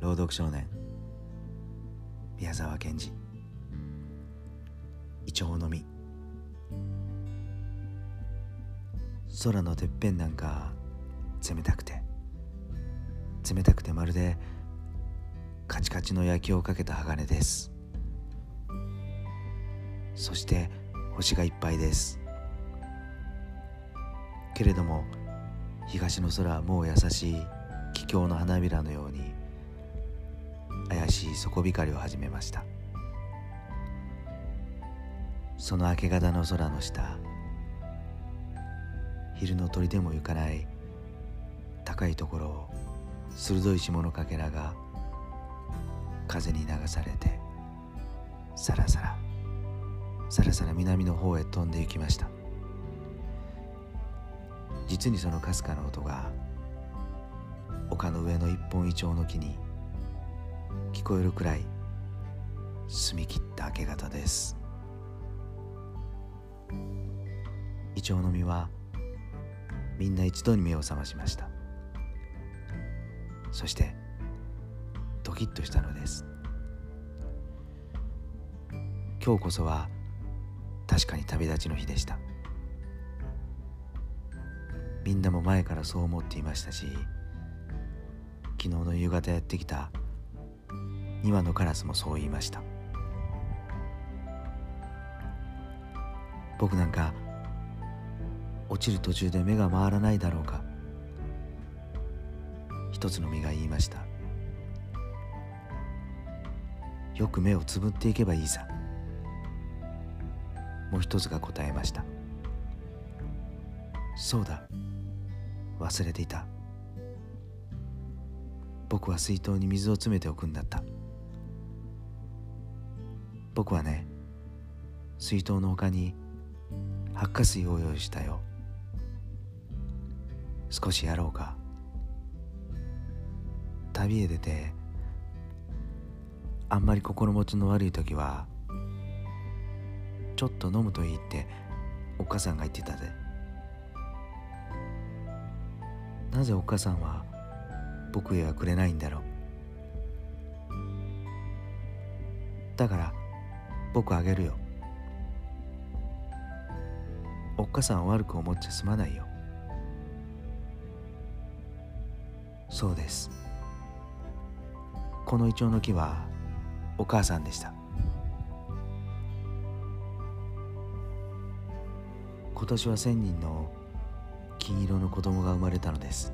朗読少年。宮沢賢治。イチョウの実。空のてっぺんなんか冷たくて。冷たくてまるでカチカチの焼きをかけた鋼です。そして星がいっぱいです。けれども東の空はもう優しい気境の花びらのように怪しい底光を始めました。その明け方の空の下昼の鳥でも行かない高いところを鋭い霜のかけらが風に流されてさらさらさらさら南の方へ飛んで行きました。実にそのかすかな音が丘の上の一本イチョウの木に聞こえるくらい澄み切った明け方です。イチョウの実はみんな一度に目を覚ましました。そしてドキッとしたのです。今日こそは確かに旅立ちの日でした。みんなも前からそう思っていましたし昨日の夕方やってきた2羽のカラスもそう言いました。僕なんか落ちる途中で目が回らないだろうか一つの実が言いました。よく目をつぶっていけばいいさ。もう一つが答えました。そうだ。忘れていた。僕は水筒に水を詰めておくんだった。僕はね水筒の他に発火水を用意したよ。少しやろうか。旅へ出てあんまり心持ちの悪い時はちょっと飲むといいってお母さんが言ってたぜ。なぜお母さんは僕へはくれないんだろう。だから僕あげるよ。おっかさん悪く思っちゃすまないよ。そうです。このイチョウの木はお母さんでした。今年は千人の金色の子供が生まれたのです。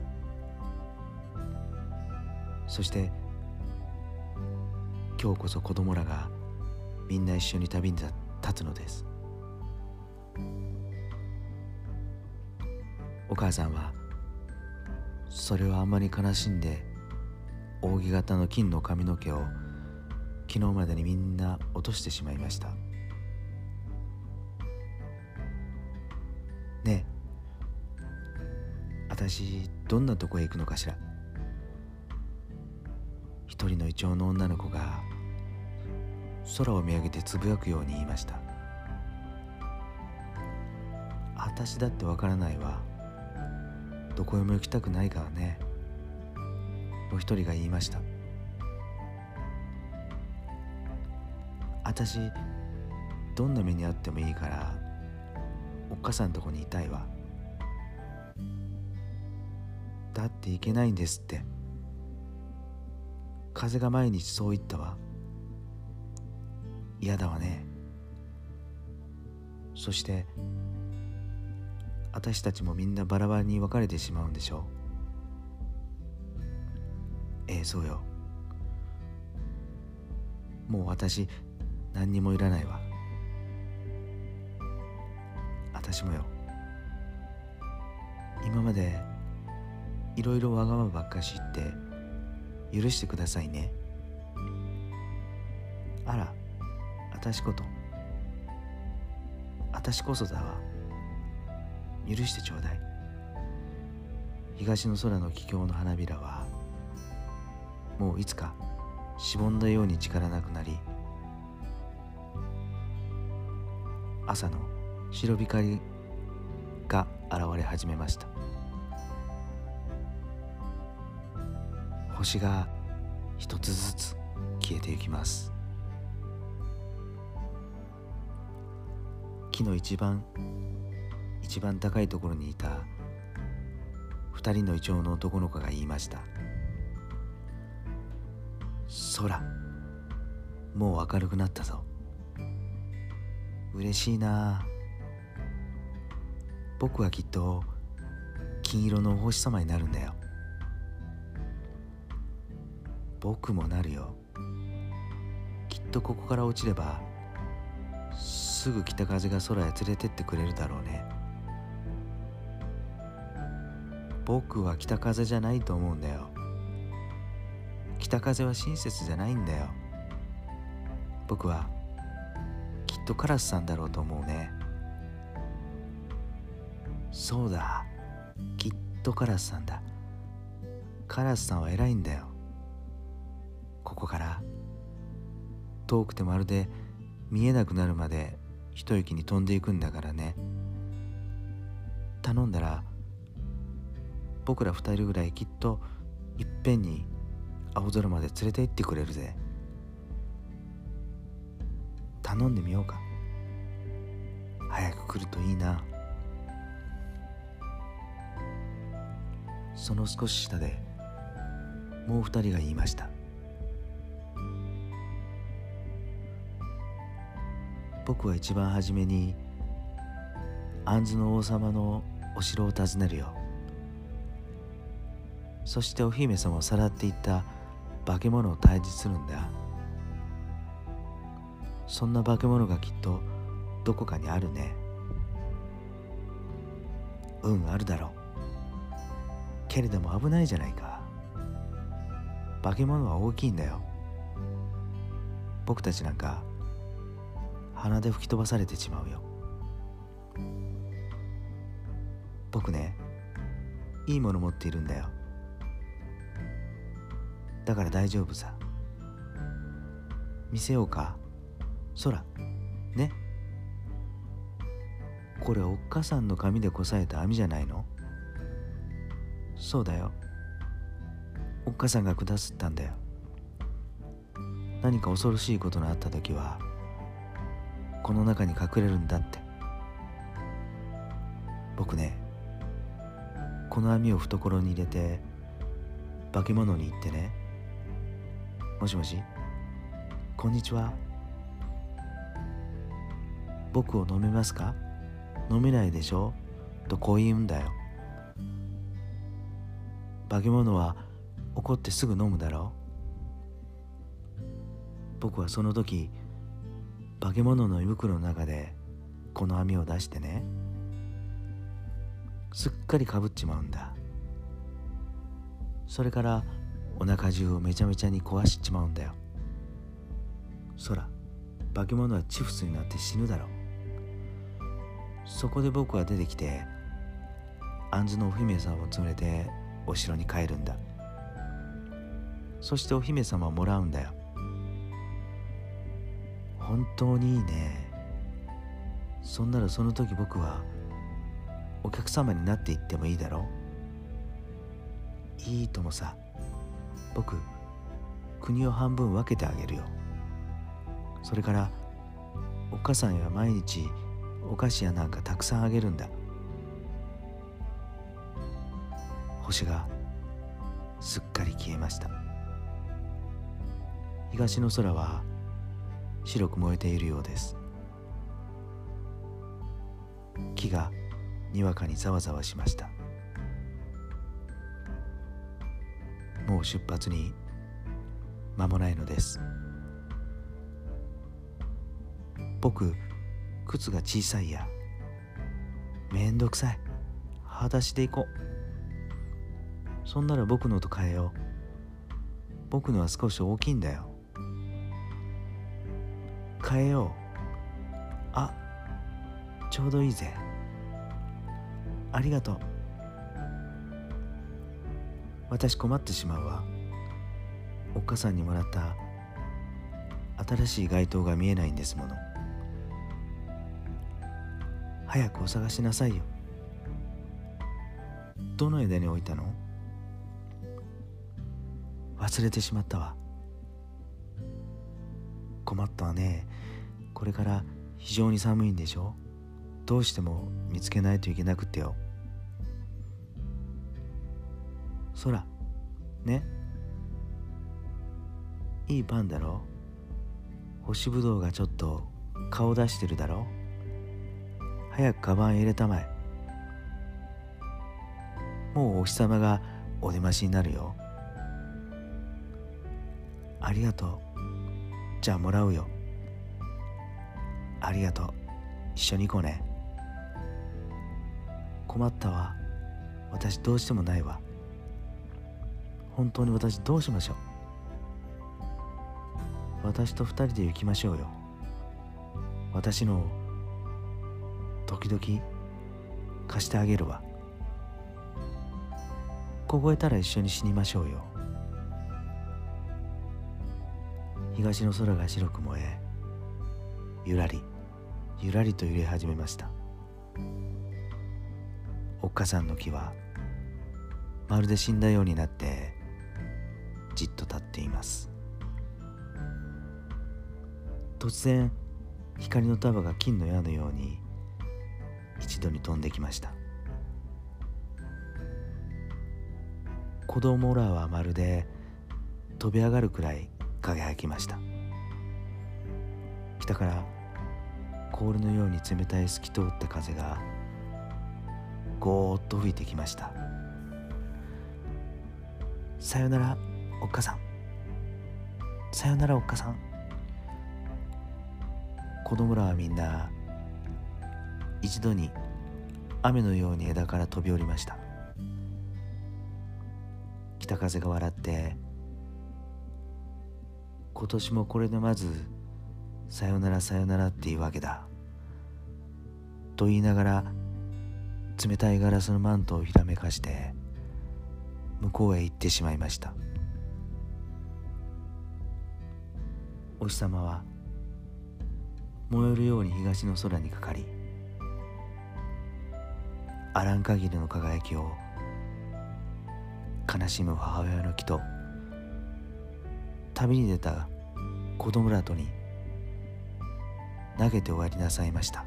そして今日こそ子供らがみんな一緒に旅に立つのです。お母さんはそれをあんまり悲しんで扇形の金の髪の毛を昨日までにみんな落としてしまいました。私どんなとこへ行くのかしら？一人のイチョウの女の子が空を見上げてつぶやくように言いました。私だってわからないわ。どこへも行きたくないからね。もう一人が言いました。私どんな目にあってもいいからおっかさんとこにいたいわ。だっていけないんですって。風が毎日そう言ったわ。嫌だわね。そして私たちもみんなバラバラに分かれてしまうんでしょう。ええそうよ。もう私何にもいらないわ。私もよ。今までいろいろわがままばっかしって許してくださいね。あら私こと。私こそだわ。許してちょうだい。東の空の気境の花びらはもういつかしぼんだように力なくなり朝の白光が現れ始めました。星が一つずつ消えていきます。木の一番一番高いところにいた二人のイチョウの男の子が言いました。空もう明るくなったぞ。嬉しいな。僕はきっと金色のお星様になるんだよ。僕もなるよ。きっとここから落ちればすぐ北風が空へ連れてってくれるだろうね。僕は北風じゃないと思うんだよ。北風は親切じゃないんだよ。僕はきっとカラスさんだろうと思うね。そうだきっとカラスさんだ。カラスさんは偉いんだよ。遠くてまるで見えなくなるまで一息に飛んでいくんだからね。頼んだら僕ら二人ぐらいきっといっぺんに青空まで連れて行ってくれるぜ。頼んでみようか。早く来るといいな。その少し下でもう二人が言いました。僕は一番初めに杏の王様のお城を訪ねるよ。そしてお姫様をさらっていった化け物を退治するんだ。そんな化け物がきっとどこかにあるね。うんあるだろう。けれども危ないじゃないか。化け物は大きいんだよ。僕たちなんか鼻で吹き飛ばされてしまうよ。僕ねいいもの持っているんだよ。だから大丈夫さ。見せようか。空。ね。これおっかさんの髪でこさえた網じゃないの？そうだよ。おっかさんが下すったんだよ。何か恐ろしいことのあった時はこの中に隠れるんだって。僕ねこの網を懐に入れて化け物に言ってね。もしもし？こんにちは。僕を飲めますか？飲めないでしょ？とこう言うんだよ。化け物は怒ってすぐ飲むだろう。僕はその時化け物の胃袋の中でこの網を出してね。すっかりかぶっちまうんだ。それからお腹中をめちゃめちゃに壊しちまうんだよ。そら化け物はチフスになって死ぬだろう。そこで僕は出てきて杏のお姫様を連れてお城に帰るんだ。そしてお姫様をもらうんだよ。本当にいいね。そんならその時僕はお客様になっていってもいいだろう？いいともさ僕国を半分分けてあげるよ。それからお母さんや毎日お菓子やなんかたくさんあげるんだ。星がすっかり消えました。東の空は白く燃えているようです。木がにわかにざわざわしました。もう出発に間もないのです。僕靴が小さいや。めんどくさい。裸足で行こう。そんなら僕のと変えよう。僕のは少し大きいんだよ。変えよう。あちょうどいいぜ。ありがとう。私困ってしまうわ。おっかさんにもらった新しい街灯が見えないんですもの。早くお探しなさいよ。どの枝に置いたの？忘れてしまったわ。困ったわね。これから非常に寒いんでしょ？どうしても見つけないといけなくてよ。空ね？いいパンだろ？干しぶどうがちょっと顔出してるだろ？早くカバン入れたまえ。もうお日様がお出ましになるよ。ありがとう。じゃあもらうよ。ありがとう。一緒に行こうね。困ったわ。私どうしてもないわ。本当に私どうしましょう。私と二人で行きましょうよ。私の時々貸してあげるわ。凍えたら一緒に死にましょうよ。東の空が白く燃えゆらりゆらりと揺れ始めました。おっかさんの木はまるで死んだようになってじっと立っています。突然光の束が金の矢のように一度に飛んできました。子供らはまるで飛び上がるくらい輝きました。北から氷のように冷たい透き通った風がゴーッと吹いてきました。さよならおっかさん。さよならおっかさん。子供らはみんな一度に雨のように枝から飛び降りました。北風が笑って今年もこれでまずさよならさよならっていうわけだ。と言いながら冷たいガラスのマントをひらめかして向こうへ行ってしまいました。お日様は燃えるように東の空にかかりあらん限りの輝きを悲しむ母親の木と旅に出た子供らとに投げて終わりなさいました。